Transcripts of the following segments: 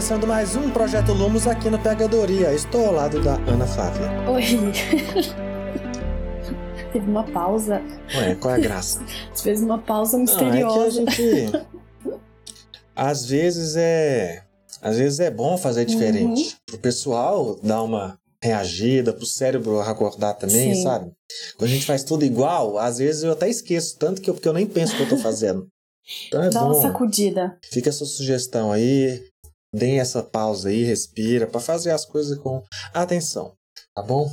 Começando mais um Projeto Lumos aqui no Pegadoria. Estou ao lado da Ana Flávia. Oi. Teve uma pausa. Ué, qual é a graça? Você fez uma pausa Não, é que a misteriosa. gente. Às vezes é. Às vezes é bom fazer diferente. Pro pessoal dar uma reagida, pro cérebro acordar também, Sim. sabe? Quando a gente faz tudo igual, às vezes eu até esqueço, tanto que eu, porque eu nem penso o que eu tô fazendo. Então é Dá bom. uma sacudida. Fica a sua sugestão aí, deem essa pausa aí, respira, para fazer as coisas com atenção, tá bom?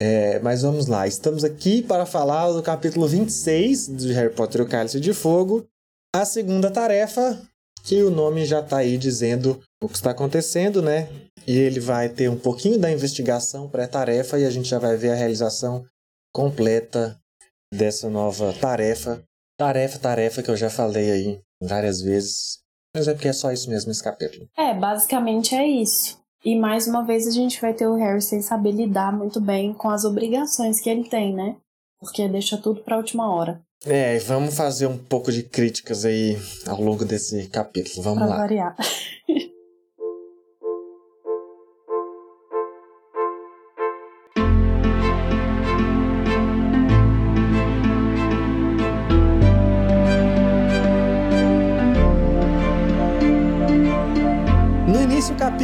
É, mas vamos lá, estamos aqui para falar do capítulo 26 de Harry Potter e o Cálice de Fogo, a segunda tarefa, que o nome já tá aí dizendo o que está acontecendo, né? E ele vai ter um pouquinho da investigação pré-tarefa e a gente já vai ver a realização completa dessa nova tarefa. Tarefa, tarefa que eu já falei aí várias vezes. Mas é porque é só isso mesmo esse capítulo. É, basicamente é isso. E mais uma vez a gente vai ter o Harry sem saber lidar muito bem com as obrigações que ele tem, né? Porque deixa tudo pra última hora. É, e vamos fazer um pouco de críticas aí ao longo desse capítulo. Vamos pra lá. variar.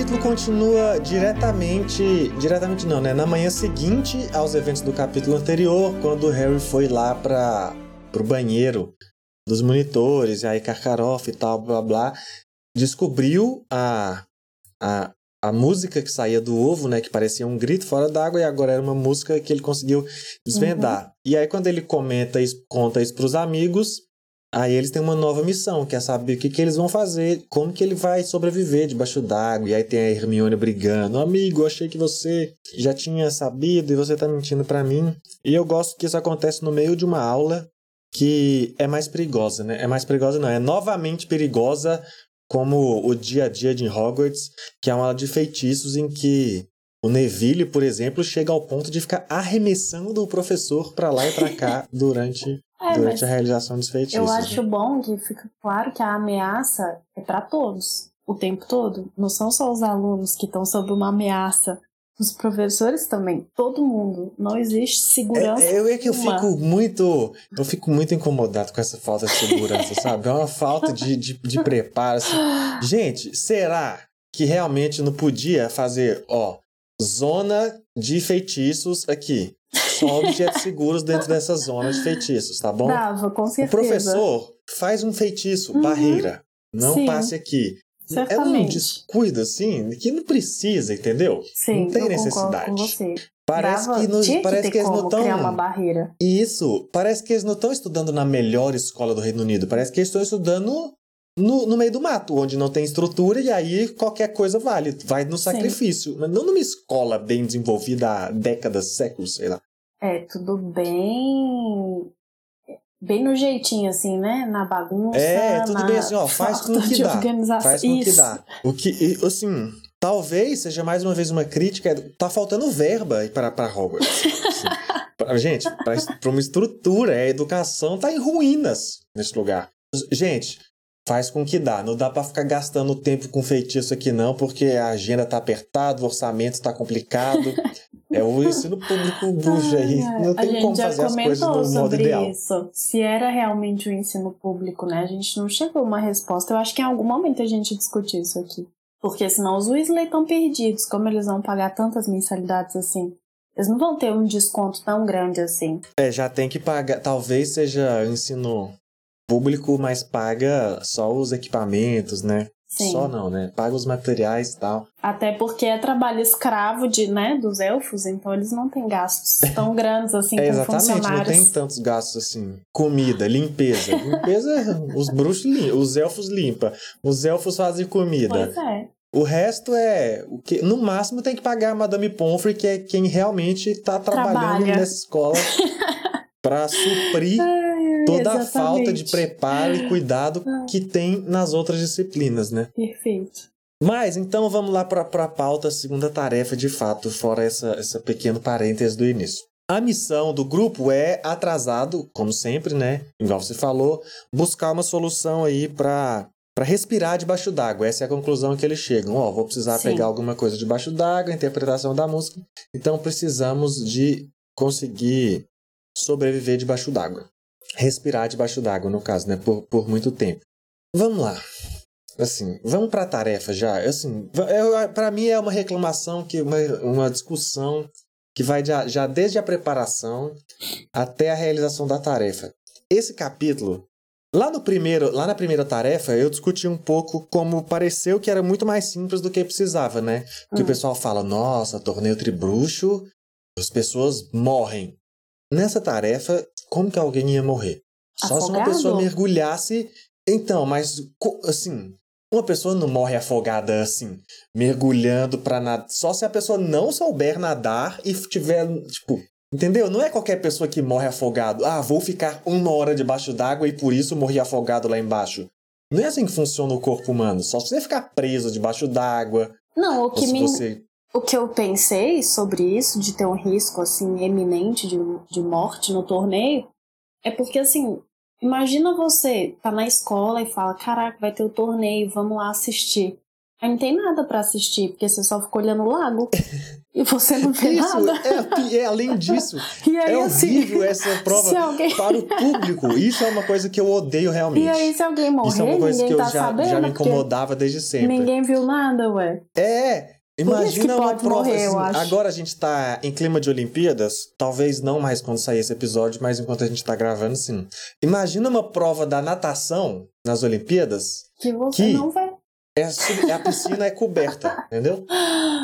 capítulo continua diretamente, diretamente não, né? Na manhã seguinte aos eventos do capítulo anterior, quando o Harry foi lá para pro banheiro dos monitores, e aí Karkaroff e tal, blá blá, descobriu a, a a música que saía do ovo, né, que parecia um grito fora d'água e agora era uma música que ele conseguiu desvendar. E aí quando ele comenta isso, conta isso pros amigos, Aí eles têm uma nova missão, que é saber o que, que eles vão fazer, como que ele vai sobreviver debaixo d'água. E aí tem a Hermione brigando, amigo, achei que você já tinha sabido e você tá mentindo pra mim. E eu gosto que isso acontece no meio de uma aula que é mais perigosa, né? É mais perigosa não, é novamente perigosa como o dia a dia de Hogwarts, que é uma aula de feitiços em que o Neville, por exemplo, chega ao ponto de ficar arremessando o professor pra lá e pra cá durante É, durante a realização dos feitiços. eu né? acho bom que fica claro que a ameaça é pra todos, o tempo todo. Não são só os alunos que estão sob uma ameaça. Os professores também, todo mundo. Não existe segurança. É, eu é que eu fico muito. Eu fico muito incomodado com essa falta de segurança, sabe? É uma falta de, de, de preparo. assim. Gente, será que realmente não podia fazer, ó, zona de feitiços aqui? Só objetos seguros dentro dessa zona de feitiços, tá bom? Dava, com o certeza. professor faz um feitiço, Uhum. barreira. Não Sim. passe aqui. É um Certamente. descuido, assim, que não precisa, entendeu? Sim, não tem necessidade. concordo com você. Parece Dava, que, nos, parece que eles não estão. criar uma barreira. Isso, parece que eles não estão estudando na melhor escola do Reino Unido. Parece que eles estão estudando no, no meio do mato, onde não tem estrutura e aí qualquer coisa vale. Vai no sacrifício. Mas não numa escola bem desenvolvida há décadas, séculos, sei lá. É, tudo bem. Bem no jeitinho, assim, né? Na bagunça. É, tudo na bem assim, ó, faz com o que dá. Faz com o que dá. O que, assim, talvez seja mais uma vez uma crítica. é, Tá faltando verba para para Hogwarts. assim. Pra- Gente, para uma estrutura, a educação tá em ruínas nesse lugar. Gente, faz com que dá. Não dá para ficar gastando tempo com feitiço aqui não, porque a agenda tá apertada, o orçamento tá complicado. É o ensino público bruxo aí. Não tem como fazer as coisas no modo sobre ideal. isso. Se era realmente o ensino público, né? A gente não chegou a uma resposta. Eu acho que em algum momento a gente discutiu isso aqui. Porque senão os Weasley estão perdidos. Como eles vão pagar tantas mensalidades assim? Eles não vão ter um desconto tão grande assim. É, já tem que pagar. Talvez seja ensino público, mas paga só os equipamentos, né? Sim. Só não, né? Paga os materiais e tal. Até porque é trabalho escravo de, né, dos elfos, então eles não têm gastos tão grandes assim É, com exatamente, não tem tantos gastos assim. Comida, limpeza. Limpeza, os bruxos limpam, os elfos limpam. Os elfos fazem comida. Pois é. O resto é. O que, no máximo tem que pagar a Madame Pomfrey, que é quem realmente tá trabalhando Trabalha. nessa escola para suprir toda a falta de Exatamente. preparo e cuidado que tem nas outras disciplinas, né? Perfeito. Mas então vamos lá para a pauta, a segunda tarefa de fato, fora essa, essa pequeno parêntese do início. A missão do grupo é atrasado, como sempre, né? Igual você falou, buscar uma solução aí para para respirar debaixo d'água. Essa é a conclusão que eles chegam. Ó, vou precisar Sim. pegar alguma coisa debaixo d'água, interpretação da música. Então precisamos de conseguir sobreviver debaixo d'água. Respirar debaixo d'água, no caso, né? Por, por muito tempo. Vamos lá. Assim, vamos para a tarefa já. Assim, para mim é uma reclamação, que uma, uma discussão que vai já, já desde a preparação até a realização da tarefa. Esse capítulo, lá no primeiro, lá na primeira tarefa, eu discuti um pouco como pareceu que era muito mais simples do que precisava, né? Que Hum. o pessoal fala, nossa, torneio tribruxo, as pessoas morrem. Nessa tarefa, como que alguém ia morrer? Só se uma pessoa mergulhasse. Então, mas assim, uma pessoa não morre afogada assim, mergulhando pra nadar. Só se a pessoa não souber nadar e tiver, tipo, entendeu? Não é qualquer pessoa que morre afogado. Ah, vou ficar uma hora debaixo d'água e por isso morri afogado lá embaixo. Não é assim que funciona o corpo humano. Só se você ficar preso debaixo d'água, Não, o que me você. O que eu pensei sobre isso, de ter um risco assim eminente de, de morte no torneio, é porque assim, imagina você tá na escola e fala, caraca, vai ter o torneio, vamos lá assistir. Aí não tem nada pra assistir, porque você só fica olhando o lago e você não vê Isso, nada. é, é além disso. E aí, É assim, horrível essa prova alguém- para o público. Isso é uma coisa que eu odeio realmente. E aí, se alguém morrer, Isso é uma coisa que eu tá já, sabendo, já me incomodava desde sempre. ninguém viu nada, ué. É, imagina uma prova morrer, assim. Agora a gente tá em clima de Olimpíadas, talvez não mais quando sair esse episódio, mas enquanto a gente tá gravando, sim. Imagina uma prova da natação nas Olimpíadas, Que você Que- não vê. é a piscina é coberta, entendeu?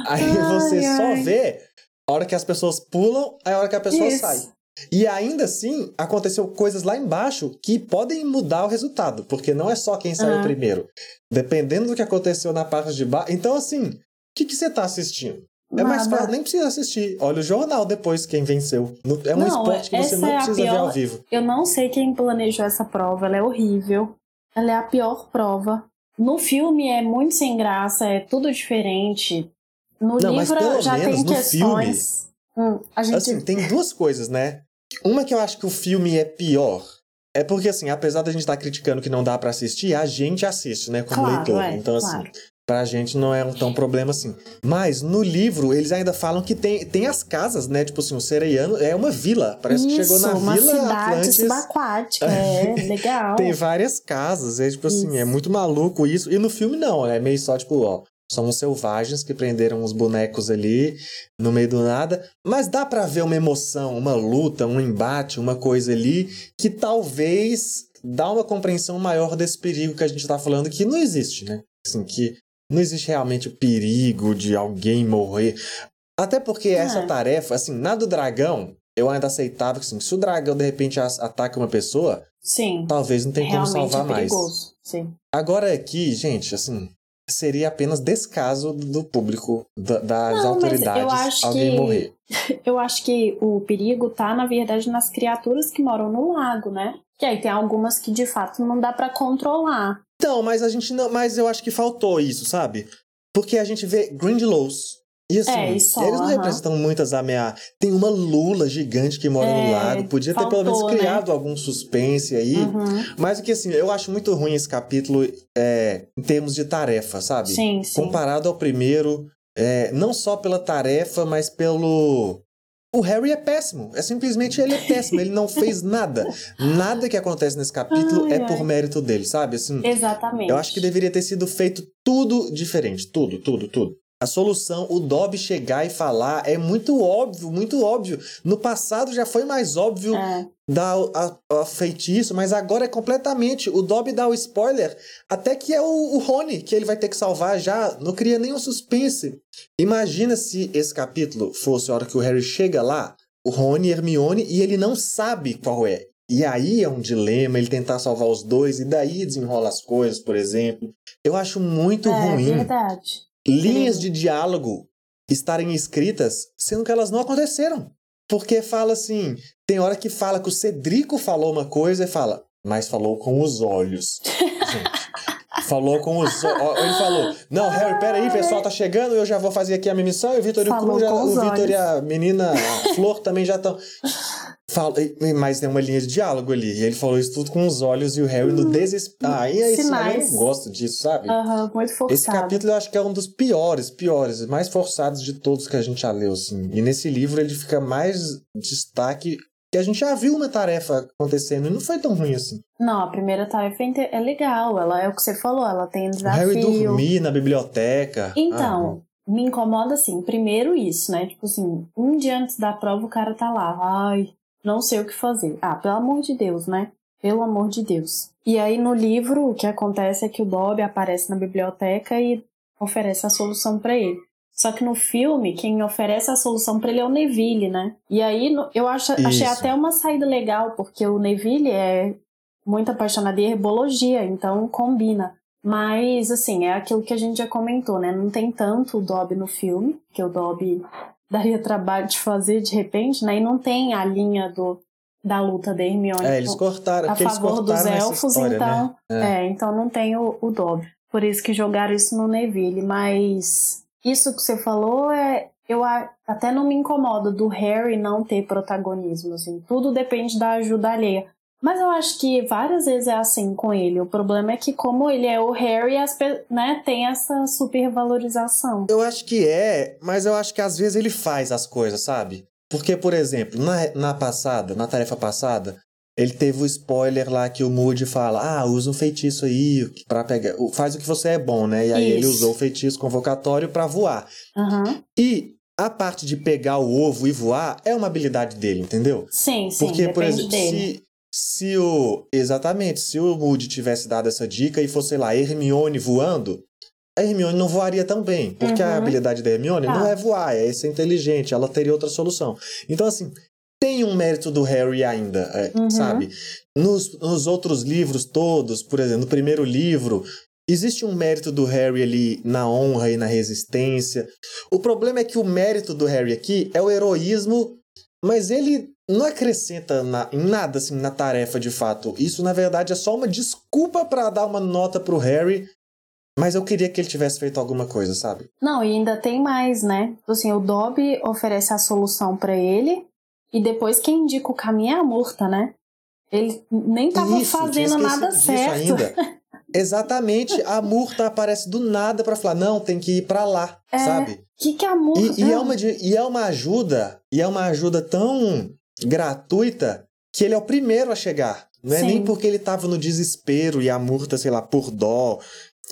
Aí Ai, você ai. só vê a hora que as pessoas pulam, aí a hora que a pessoa Isso. sai. E ainda assim, aconteceu coisas lá embaixo que podem mudar o resultado, porque não é só quem saiu Ah. primeiro. Dependendo do que aconteceu na parte de baixo. Então, assim, que, que você tá assistindo? É mais fácil, nem precisa assistir. Olha o jornal depois, quem venceu. É um Não, esporte que você não é precisa ver pior- ao vivo. Eu não sei quem planejou essa prova, ela é horrível. Ela é a pior prova. No filme é muito sem graça, é tudo diferente. No Não, livro já tem questões. Hum, a gente Assim, tem duas coisas, né? Uma que eu acho que o filme é pior. É porque, assim, apesar da gente estar criticando que não dá pra assistir, a gente assiste, né? Como Claro, leitor. é, então, assim, claro. Pra gente não é um tão problema assim. Mas no livro, eles ainda falam que tem, tem as casas, né? Tipo assim, o Sereiano é uma vila. Parece que chegou na uma vila cidade Atlantis. subaquática, é legal. Tem várias casas, é tipo assim, é Isso. muito maluco isso. E no filme não, é meio só tipo, ó, são selvagens que prenderam os bonecos ali no meio do nada, mas dá pra ver uma emoção, uma luta, um embate, uma coisa ali que talvez dá uma compreensão maior desse perigo que a gente tá falando que não existe, né? Assim, que não existe realmente o perigo de alguém morrer. Até porque essa É. tarefa, assim, na do dragão, eu ainda aceitava que assim, se o dragão de repente ataca uma pessoa, Sim, talvez não tenha como realmente salvar é mais. Sim. Agora aqui, gente, assim, seria apenas descaso do público, da- das Não, autoridades, alguém que- morrer. Eu acho que o perigo tá, na verdade, nas criaturas que moram no lago, né? Que aí tem algumas que de fato não dá pra controlar. Então, mas a gente não, mas eu acho que faltou isso, sabe? Porque a gente vê Grindelows e assim, É, só, eles não aham. representam muitas ameaças. Tem uma lula gigante que mora no É, lago, podia ter pelo menos faltou, né? criado algum suspense aí. Uhum. Mas o que assim, eu acho muito ruim esse capítulo é, em termos de tarefa, sabe? Sim, sim. comparado ao primeiro, é, não só pela tarefa, mas pelo. O Harry é péssimo. É simplesmente ele é péssimo. ele não fez nada. Nada que acontece nesse capítulo Ai, é ai. por mérito dele, sabe? Assim, Exatamente. eu acho que deveria ter sido feito tudo diferente. Tudo, tudo, tudo. A solução, o Dobby chegar e falar, é muito óbvio, muito óbvio. No passado já foi mais óbvio É. dar a, a feitiço, mas agora é completamente. O Dobby dá o spoiler, até que é o, o Rony que ele vai ter que salvar já. Não cria nenhum suspense. Imagina se esse capítulo fosse a hora que o Harry chega lá, o Rony e Hermione, e ele não sabe qual é. E aí é um dilema ele tentar salvar os dois, e daí desenrola as coisas, por exemplo. Eu acho muito é ruim verdade. Linhas de diálogo estarem escritas, sendo que elas não aconteceram. Porque fala assim, tem hora que fala que o Cedrico falou uma coisa e fala, mas falou com os olhos. Gente, falou com os olhos. Ele falou, não, Harry, peraí, pessoal tá chegando, eu já vou fazer aqui a minha missão, e o Vitor e o já- o Vitor e a menina, a Flor também já estão... Fala, mas tem uma linha de diálogo ali. E ele falou isso tudo com os olhos e o Harry no desespero. Ah, e aí, esse, eu não gosto disso, sabe? Aham, muito forçado. Esse capítulo eu acho que é um dos piores, piores, mais forçados de todos que a gente já leu, assim. E nesse livro ele fica mais destaque que a gente já viu uma tarefa acontecendo e não foi tão ruim assim. Não, a primeira tarefa é é legal. Ela é o que você falou, ela tem O desafio. Harry dormir na biblioteca. Então, me incomoda assim, primeiro isso, né? Tipo assim, um dia antes da prova o cara tá lá, ai, não sei o que fazer. Ah, pelo amor de Deus, né? Pelo amor de Deus. E aí no livro o que acontece é que o Dobby aparece na biblioteca e oferece a solução pra ele. Só que no filme, quem oferece a solução pra ele é o Neville, né? E aí eu acho, achei até uma saída legal, porque o Neville é muito apaixonado em herbologia, então combina. Mas, assim, é aquilo que a gente já comentou, né? Não tem tanto o Dobby no filme, que o Dobby daria trabalho de fazer de repente, né? E não tem a linha do, da luta da Hermione É, eles cortaram, a favor dos cortaram essa elfos, história, então. né? É. então não tem o, o Dobby. Por isso que jogaram isso no Neville. Mas isso que você falou é. Eu até não me incomodo do Harry não ter protagonismo, assim. Tudo depende da ajuda alheia. Mas eu acho que várias vezes é assim com ele. O problema é que, como ele é o Harry, as, né, tem essa supervalorização. Eu acho que é, mas eu acho que às vezes ele faz as coisas, sabe? Porque, por exemplo, na, na passada, na tarefa passada, ele teve o spoiler lá que o Moody fala: Ah, usa um feitiço aí pra pegar. Faz o que você é bom, né? E aí ele Isso. usou o feitiço convocatório pra voar. Aham. E a parte de pegar o ovo e voar é uma habilidade dele, entendeu? Sim, sim, Porque, por exemplo, dele. se, se o. Exatamente, se o Moody tivesse dado essa dica e fosse, sei lá, Hermione voando, a Hermione não voaria tão bem. Porque a Uhum. habilidade da Hermione Tá. não é voar, é ser inteligente, ela teria outra solução. Então, assim, tem um mérito do Harry ainda, é, Uhum. sabe? Nos, nos outros livros todos, por exemplo, no primeiro livro. Existe um mérito do Harry ali na honra e na resistência. O problema é que o mérito do Harry aqui é o heroísmo mas ele não acrescenta na- em nada assim na tarefa de fato. Isso na verdade é só uma desculpa pra dar uma nota pro Harry. Mas eu queria que ele tivesse feito alguma coisa, sabe? Não, e ainda tem mais, né? Assim, o Dobby oferece a solução pra ele e depois quem indica o caminho é a Murta, né? Ele nem tava Isso, fazendo nada certo. ainda. Exatamente, a Murta aparece do nada pra falar: "Não, tem que ir pra lá", É. sabe? O que, que a Murta. E, e é uma, e é uma ajuda, e é uma ajuda tão gratuita que ele é o primeiro a chegar. Não é Sim. nem porque ele tava no desespero e a murta, sei lá, por dó.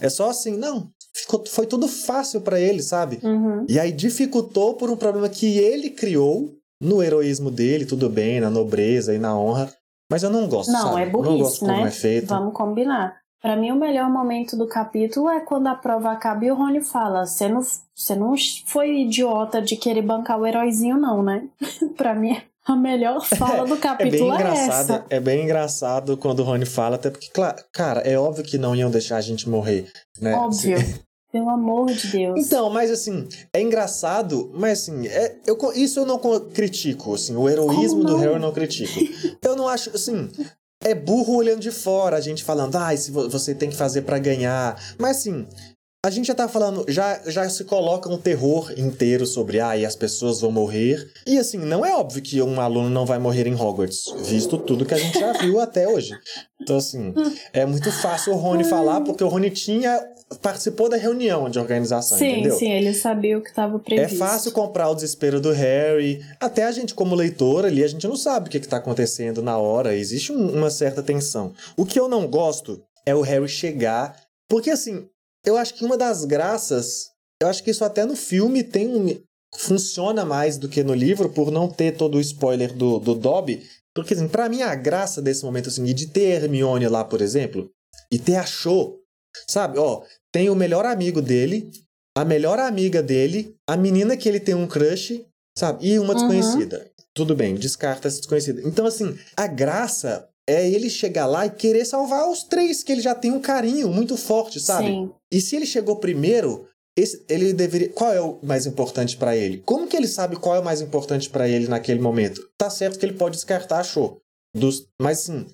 É só assim, não. Ficou, foi tudo fácil pra ele, sabe? Uhum. E aí dificultou por um problema que ele criou no heroísmo dele, tudo bem, na nobreza e na honra. Mas eu não gosto, Não, sabe? é não gosto burrice, como né? é feito. Vamos combinar. Pra mim, o melhor momento do capítulo é quando a prova acaba e o Rony fala: Você não, não foi idiota de querer bancar o heróizinho, não, né? pra mim, a melhor fala do É bem capítulo é, engraçado, essa. é bem engraçado quando o Rony fala, até porque, cara, é óbvio que não iam deixar a gente morrer, né? Óbvio. Pelo amor de Deus. Então, mas assim, é engraçado, mas assim, é, eu, isso eu não co- critico, assim, o heroísmo do? Harry eu não critico. eu não acho, assim, é burro olhando de fora, a gente falando, ah, se vo- você tem que fazer pra ganhar. Mas assim, a gente já tá falando, já, já se coloca um terror inteiro sobre, ah, e as pessoas vão morrer. E assim, não é óbvio que um aluno não vai morrer em Hogwarts, visto tudo que a gente já viu até hoje. Então, assim, é muito fácil o Rony falar, porque o Rony tinha. participou da reunião de organização, sim, entendeu? sim, ele sabia o que estava É previsto. fácil comprar o desespero do Harry. Até a gente, como leitor ali, a gente não sabe o que, está acontecendo na hora. Existe um- uma certa tensão. O que eu não gosto é o Harry chegar. Porque, assim, eu acho que uma das graças eu acho que isso até no filme tem um, funciona mais do que no livro por não ter todo o spoiler do, do Dobby. Porque, assim, pra mim, a graça desse momento, assim, de ter Hermione lá, por exemplo, e ter a Cho, sabe? Ó, tem o melhor amigo dele, a melhor amiga dele, a menina que ele tem um crush, sabe? E uma Uhum. desconhecida. Tudo bem, descarta essa desconhecida. Então, assim, a graça é ele chegar lá e querer salvar os três, que ele já tem um carinho muito forte, sabe? Sim. E se ele chegou primeiro, esse- ele deveria. Qual é o mais importante pra ele? Como que ele sabe qual é o mais importante pra ele naquele momento? Tá certo que ele pode descartar, achou. Dos, mas sim.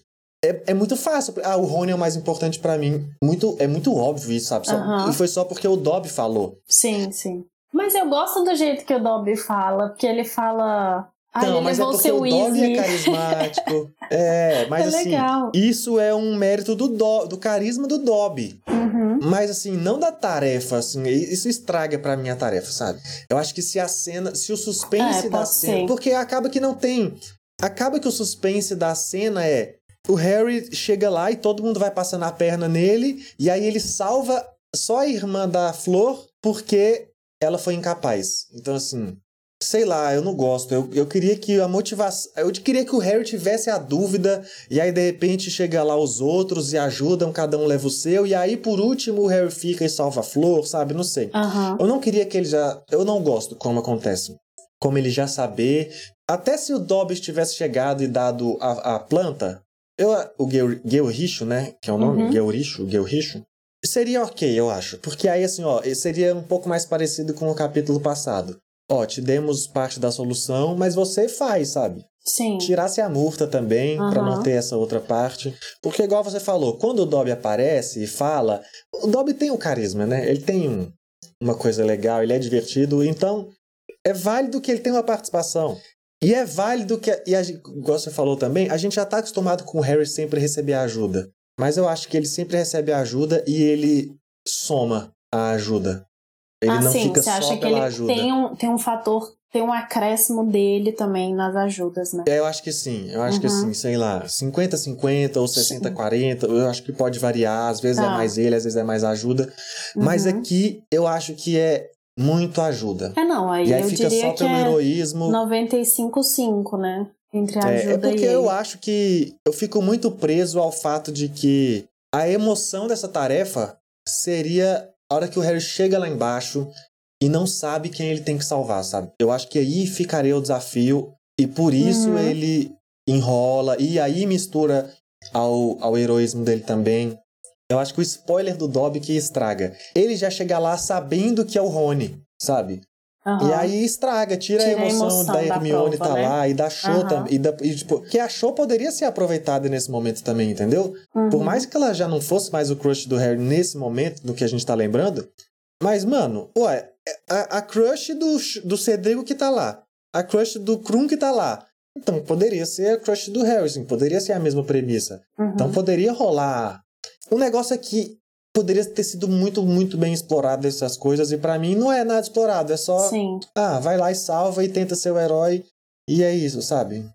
É, é muito fácil. Ah, o Rony é o mais importante pra mim. Muito, é muito óbvio isso, sabe? Só-. E foi só porque o Dobby falou. Sim, sim. Mas eu gosto do jeito que o Dobby fala, porque ele fala. Ah, Não, mas é porque seu o Dobby Weasley. é carismático. é, mas É assim. legal. Isso é um mérito do, do, do carisma do Dobby. Uhum. Mas assim, não da tarefa, assim, isso estraga pra mim a tarefa, sabe? Eu acho que se a cena, se o suspense É, da cena, ser. porque acaba que não tem, acaba que o suspense da cena é o Harry chega lá e todo mundo vai passando a perna nele e aí ele salva só a irmã da Flor porque ela foi incapaz. Então assim, sei lá, eu não gosto. Eu, eu queria que a motivação, eu queria que o Harry tivesse a dúvida e aí, de repente, chega lá os outros e ajudam, cada um leva o seu. E aí, por último, o Harry fica e salva a flor, sabe? Não sei. Aham. Eu não queria que ele já. Eu não gosto como acontece. Como ele já saber. Até se o Dobby tivesse chegado e dado a, a planta. Eu, o Gelricho, né? Que é o nome? Uhum. Gelricho. Seria ok, eu acho. Porque aí, assim, ó, seria um pouco mais parecido com o capítulo passado. Ó, te demos parte da solução, mas você faz, sabe? Sim. tirasse a murta também, pra Aham. não ter essa outra parte. Porque, igual você falou, quando o Dobby aparece e fala, o Dobby tem o carisma, né? Ele tem um- uma coisa legal, ele é divertido, então é válido que ele tenha uma participação. E é válido que, e a, igual você falou também, a gente já tá acostumado com o Harry sempre receber ajuda. Mas eu acho que ele sempre recebe a ajuda e ele soma a ajuda. Ele ah, não sim, fica você só acha que ele ajuda. tem um, tem um fator, tem um acréscimo dele também nas ajudas, né? É, eu acho que sim. Eu acho que Uhum. sim, sei lá, 50-50 ou 60-40. Eu acho que pode variar. Às vezes é Tá. mais ele, às vezes é mais ajuda. Mas Uhum. aqui eu acho que é muito ajuda. É, não, aí, E aí eu fica diria só que pelo é heroísmo. 95-5, né? Entre a É, ajuda é porque e eu ele. acho que eu fico muito preso ao fato de que a emoção dessa tarefa seria a hora que o Harry chega lá embaixo e não sabe quem ele tem que salvar, sabe? Eu acho que aí ficaria o desafio e por isso Uhum. ele enrola e aí mistura ao, ao heroísmo dele também. Eu acho que o spoiler do Dobby que estraga. Ele já chega lá sabendo que é o Rony, sabe? Aham. E aí estraga, tira, Tira a a emoção, emoção da Hermione prova, tá né? lá e da Cho Aham. também. E, da, e, tipo, que a Cho poderia ser aproveitada nesse momento também, entendeu? Uhum. Por mais que ela já não fosse mais o crush do Harry nesse momento, do que a gente tá lembrando. Mas, mano, ué, a, a crush do, do Cedrico que tá lá. A crush do Krum que tá lá. Então, poderia ser a crush do Harry, assim, poderia ser a mesma premissa. Uhum. Então poderia rolar. O negócio é que poderia ter sido muito, muito bem explorado essas coisas, e pra mim não é nada explorado, é só. Sim. Ah, vai lá e salva e tenta ser o herói. E é isso, sabe?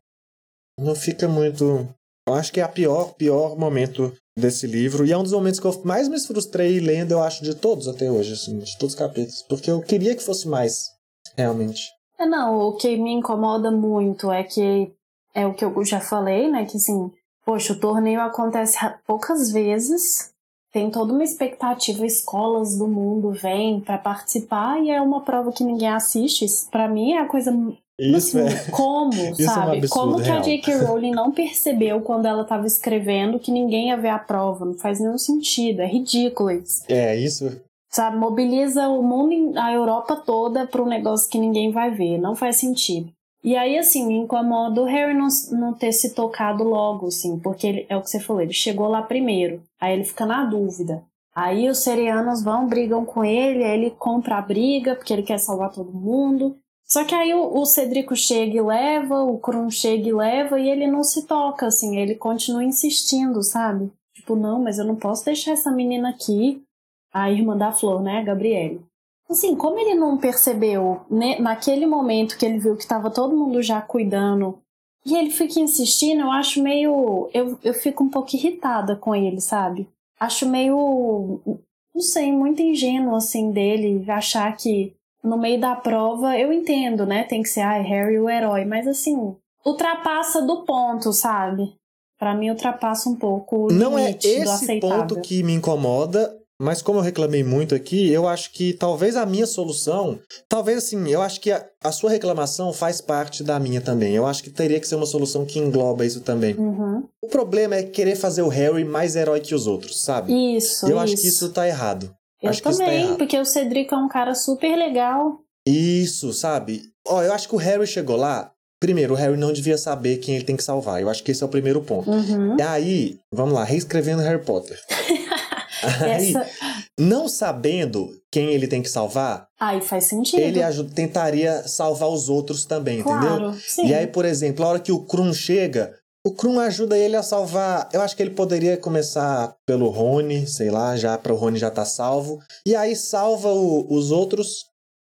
Não fica muito. Eu acho que é a pior, pior momento desse livro. E é um dos momentos que eu mais me frustrei lendo, eu acho, de todos até hoje, assim, de todos os capítulos. Porque eu queria que fosse mais, realmente. É, não, o que me incomoda muito é que é o que eu já falei, né? Que assim, poxa, o torneio acontece poucas vezes, tem toda uma expectativa, escolas do mundo vêm pra participar e é uma prova que ninguém assiste. Isso, Pra mim é a coisa. Isso assim, é. Como, é um sabe? absurdo, como que a real. J.K. Rowling não percebeu quando ela tava escrevendo que ninguém ia ver a prova? Não faz nenhum sentido, é ridículo isso. É, isso. Sabe, mobiliza o mundo, a Europa toda para um negócio que ninguém vai ver. Não faz sentido. E aí, assim, me incomoda o Harry não, não ter se tocado logo, assim, porque ele, é o que você falou, ele chegou lá primeiro. Aí ele fica na dúvida. Aí os serianos vão, brigam com ele, aí ele compra a briga, porque ele quer salvar todo mundo. Só que aí o, o Cedrico chega e leva, o Krum chega e leva, e ele não se toca, assim, ele continua insistindo, sabe? Tipo, não, mas eu não posso deixar essa menina aqui a irmã da Flor, né, a Gabriele. Assim, como ele não percebeu né, naquele momento que ele viu que estava todo mundo já cuidando e ele fica insistindo, eu acho meio. Eu, eu fico um pouco irritada com ele, sabe? Acho meio. Não sei, muito ingênuo assim dele achar que no meio da prova, eu entendo, né? Tem que ser, ai, Harry o herói, mas assim, ultrapassa do ponto, sabe? Para mim ultrapassa um pouco o Não é esse ponto que me incomoda, mas como eu reclamei muito aqui, eu acho que talvez a minha solução, talvez assim, eu acho que a, a sua reclamação faz parte da minha também. Eu acho que teria que ser uma solução que engloba isso também. Uhum. O problema é querer fazer o Harry mais herói que os outros, sabe? Isso, eu isso. acho que isso tá errado. Eu acho tá também, errado. porque o Cedric é um cara super legal. Isso, sabe? Ó, eu acho que o Harry chegou lá. Primeiro, o Harry não devia saber quem ele tem que salvar. Eu acho que esse é o primeiro ponto. Uhum. E aí, vamos lá, reescrevendo Harry Potter. aí, Essa... não sabendo quem ele tem que salvar, Aí faz sentido. ele aju- tentaria salvar os outros também, entendeu? Claro, sim. E aí, por exemplo, a hora que o Krum chega, o Krum ajuda ele a salvar. Eu acho que ele poderia começar pelo Rony, sei lá, já para o Rony já tá salvo. E aí salva o- os outros.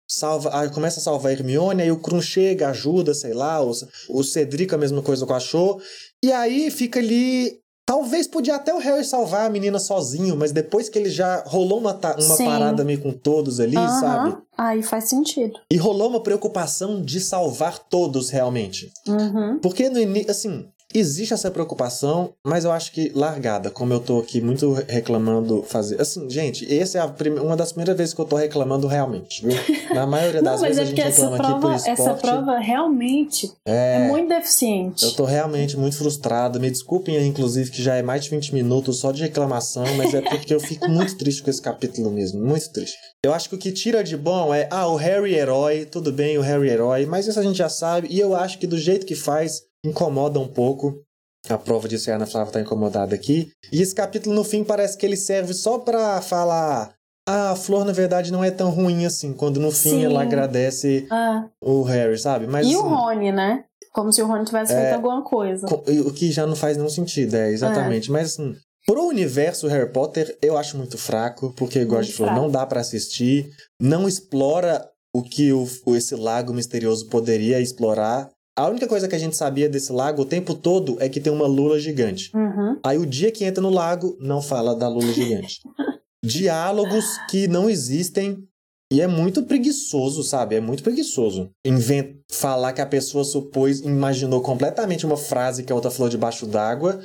Salva, aí começa a salvar a Hermione, aí o Krum chega, ajuda, sei lá, o, o Cedric a mesma coisa com a Cho. E aí fica ali. Talvez podia até o Harry salvar a menina sozinho, mas depois que ele já rolou uma, uma Sim. parada meio com todos ali, Aham, sabe? Aí faz sentido. E rolou uma preocupação de salvar todos realmente. Uhum. Porque no início, assim, existe essa preocupação, mas eu acho que largada, como eu tô aqui muito reclamando fazer. Assim, gente, essa é prime- uma das primeiras vezes que eu tô reclamando realmente, viu? Na maioria das Não, mas vezes é a gente reclama aqui por prova, esporte. essa prova realmente é, É, muito deficiente. eu tô realmente muito frustrado. Me desculpem inclusive, que já é mais de 20 minutos só de reclamação, mas é porque eu fico muito triste com esse capítulo mesmo. Muito triste. Eu acho que o que tira de bom é, ah, o Harry herói, tudo bem, o Harry herói, mas isso a gente já sabe, e eu acho que do jeito que faz, incomoda um pouco. A prova disso é a Ana Flávia tá incomodada aqui. E esse capítulo, no fim, parece que ele serve só pra falar. Ah, a flor, na verdade, não é tão ruim assim. Quando no fim Sim. ela agradece Ah, o Harry, sabe? Mas, e o assim, Rony, né? Como se o Rony tivesse É. feito alguma coisa. Co- O que já não faz nenhum sentido, é, exatamente. Mas assim, pro universo Harry Potter, eu acho muito fraco, porque, igual a gente falou, não dá pra assistir, não explora o que o- esse lago misterioso poderia explorar. A única coisa que a gente sabia desse lago o tempo todo é que tem uma lula gigante. Uhum. Aí o dia que entra no lago, não fala da lula gigante. Diálogos que não existem. E é muito preguiçoso, sabe? É muito preguiçoso. Invent... Falar que a pessoa supôs, imaginou completamente uma frase que a outra falou debaixo d'água.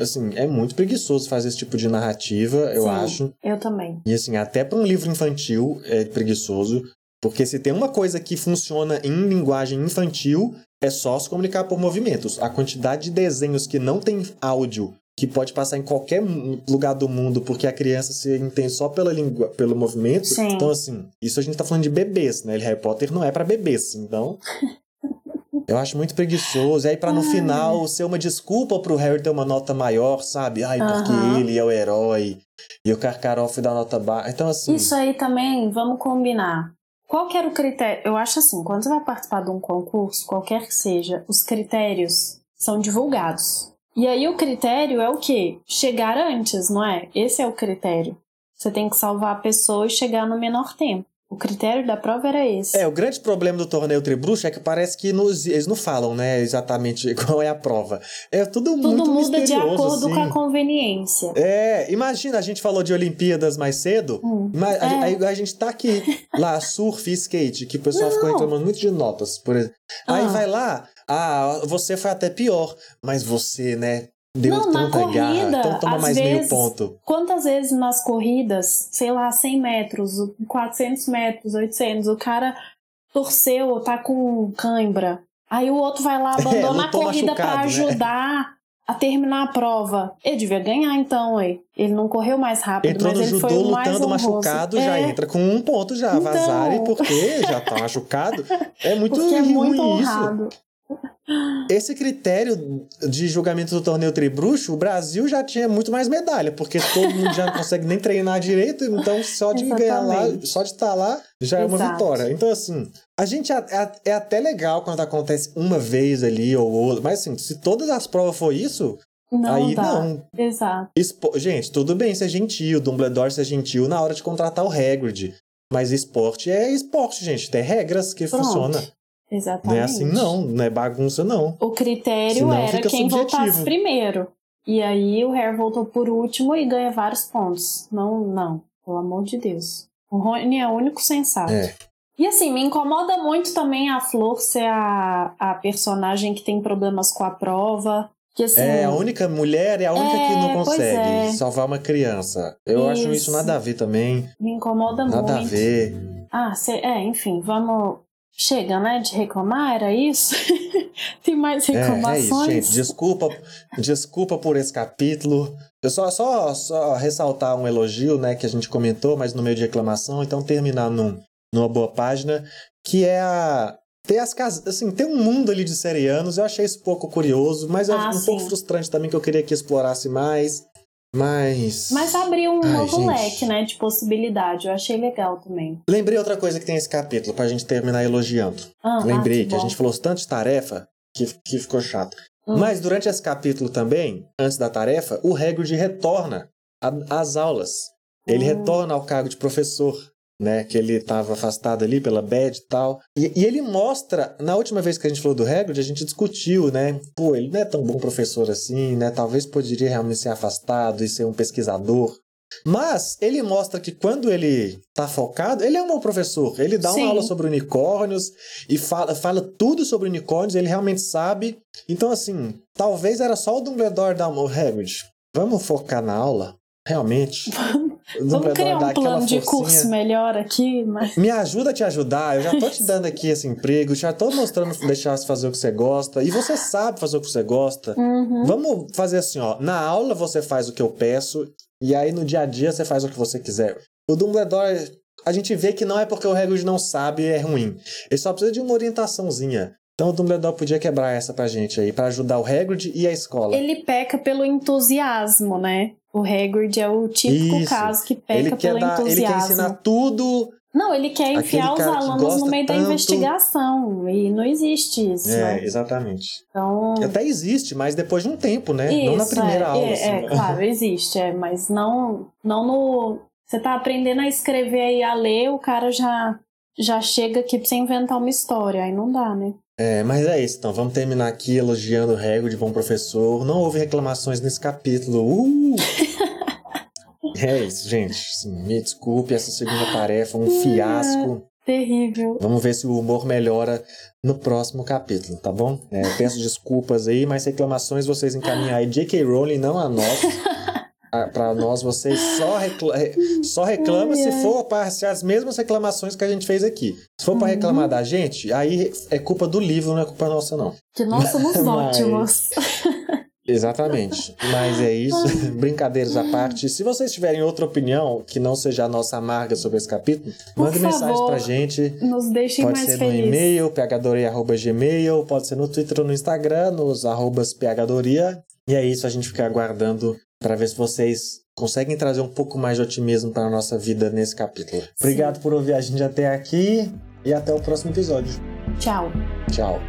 Assim, é muito preguiçoso fazer esse tipo de narrativa, eu Sim. acho. Eu também. E assim, até para um livro infantil é preguiçoso. Porque se tem uma coisa que funciona em linguagem infantil, é só se comunicar por movimentos. A quantidade de desenhos que não tem áudio, que pode passar em qualquer lugar do mundo, porque a criança se entende só pela língua, pelo movimento. Sim. Então, assim, isso a gente tá falando de bebês, né? Harry Potter não é para bebês, então. Eu acho muito preguiçoso. E aí, pra no Ai. final ser uma desculpa pro Harry ter uma nota maior, sabe? Ai, porque Aham. ele é o herói. E o Karkaroff dá nota baixa. Então, assim. Isso aí também, vamos combinar. Qual que era o critério? Eu acho assim, quando você vai participar de um concurso, qualquer que seja, os critérios são divulgados. E aí o critério é o quê? Chegar antes, não é? Esse é o critério. Você tem que salvar a pessoa e chegar no menor tempo. O critério da prova era esse. É, o grande problema do torneio Tribruxo é que parece que nos- eles não falam, né, exatamente qual é a prova. É tudo, Tudo muito muda de acordo assim. com a conveniência. É, imagina, a gente falou de Olimpíadas mais cedo, Hum, mas a, é. aí a gente tá aqui, lá, surf e skate, que o pessoal ficou reclamando muito de notas, por exemplo. Aí Ah. vai lá, ah, você foi até pior, mas você, né, deu Não, na tanta garra, corrida, então toma às mais meio vezes- ponto. Quantas vezes nas corridas, sei lá, 100 metros, 400 metros, 800, o cara torceu, tá com cãibra. Aí o outro vai lá, abandona a lutou corrida pra machucado, né? ajudar a terminar a prova. Ele devia ganhar então, ué. Ele não correu mais rápido, Entrou mas no ele foi judô o mais lutando honroso. machucado, já É, entra com um ponto já, Então. vazare, porque já tá machucado. É muito Porque é ruim muito isso. Esse critério de julgamento do torneio Tribruxo, o Brasil já tinha muito mais medalha, porque todo mundo já não consegue nem treinar direito, então só de ganhar lá, Exatamente. só de estar lá, já é uma Exato. vitória. Então, assim, a gente é, é- até legal quando acontece uma vez ali ou outra, mas assim, se todas as provas for isso, Não aí dá. não. Exato. Espo- Gente, tudo bem ser gentil, Dumbledore ser gentil na hora de contratar o Hagrid. Mas esporte é esporte, gente. Tem regras que Pronto. Funcionam. Não Exatamente. é assim, não. Não é bagunça, não. O critério Senão era quem subjetivo. voltasse primeiro. E aí o Harry voltou por último e ganha vários pontos. Não, não. Pelo amor de Deus. O Rony é o único sensato. É. E assim, me incomoda muito também a Flor ser a, a personagem que tem problemas com a prova. Que, assim, É a única mulher, é a única que não É, consegue é. salvar uma criança. Eu acho isso Isso. nada a ver também. me incomoda Nada muito. a ver. Ah, cê- é, enfim, vamos. Chega, né? De reclamar, era isso? Tem mais É, é reclamações? isso, gente. Desculpa, desculpa por esse capítulo. Eu só, só, só ressaltar um elogio, né, que a gente comentou, mas no meio de reclamação, então terminar num, numa boa página, que é a. Ter as casas, assim, tem um mundo ali de serianos, eu achei isso pouco curioso, mas é Ah, um pouco sim. frustrante também, que eu queria que explorasse mais. Mas. Mas abriu um Ai, novo gente. leque, né? De possibilidade. Eu achei legal também. Lembrei outra coisa que tem esse capítulo, pra gente terminar elogiando. Ah, Lembrei ah, que a bom. gente falou tanto de tarefa que, que ficou chato. Hum. Mas durante esse capítulo também, antes da tarefa, o Hagrid retorna a- às aulas. Ele Hum. retorna ao cargo de professor, né? Que ele estava afastado ali pela bad e tal. E, e ele mostra, na última vez que a gente falou do Hagrid, a gente discutiu, né? Pô, ele não é tão bom professor assim, né? Talvez poderia realmente ser afastado e ser um pesquisador. Mas ele mostra que quando ele tá focado, ele é um bom professor. Ele dá Sim. uma aula sobre unicórnios e fala, fala tudo sobre unicórnios, ele realmente sabe. Então, assim, talvez era só o Dumbledore dar uma. "Ô, Hagrid, vamos focar na aula? Realmente. O Vamos criar dá um plano de forcinha. curso melhor aqui, mas. Me ajuda a te ajudar. Eu já tô te dando aqui esse emprego, já tô mostrando deixar você fazer o que você gosta. E você sabe fazer o que você gosta. Uhum. Vamos fazer assim, ó. Na aula você faz o que eu peço, e aí no dia a dia você faz o que você quiser. O Dumbledore, a gente vê que não é porque o Hagrid não sabe é ruim. Ele só precisa de uma orientaçãozinha. Então o Dumbledore podia quebrar essa pra gente aí, pra ajudar o Hagrid e a escola. Ele peca pelo entusiasmo, né? O Hagrid é o típico Isso. caso que peca Ele pelo dar, ele entusiasmo. quer ensinar tudo. Não, ele quer enfiar os alunos no meio da tanto. investigação. E não existe isso, É, né? exatamente. Então. Até existe, mas depois de um tempo, né? não na Isso, primeira é, aula. É, assim. é, claro, existe, é, mas não, não no. Você tá aprendendo a escrever e a ler, o cara já, já chega aqui pra você inventar uma história, aí não dá, né? É, mas é isso, então. Vamos terminar aqui elogiando o Hagrid, bom professor. Não houve reclamações nesse capítulo. Uh! é isso, gente. Me desculpe essa segunda tarefa, um fiasco. Terrível. Vamos ver se o humor melhora no próximo capítulo, tá bom? É, peço desculpas aí, mas reclamações vocês encaminham aí. J.K. Rowling, não a nós. Ah, Pra nós, vocês só, recla só reclamam se for para as mesmas reclamações que a gente fez aqui. Se for para reclamar da gente, aí é culpa do livro, não é culpa nossa, não. Que nós somos Mas- ótimos. Exatamente. Mas é isso. Brincadeiras à parte. Se vocês tiverem outra opinião que não seja a nossa amarga sobre esse capítulo, Por mande mensagem pra gente. Nos deixem Pode mais ser no felizes. e-mail, phdoria.gmail, pode ser no Twitter ou no Instagram, nos arrobas phdoria. E é isso, a gente fica aguardando para ver se vocês conseguem trazer um pouco mais de otimismo para a nossa vida nesse capítulo. Obrigado por ouvir a gente até aqui e até o próximo episódio. Tchau. Tchau.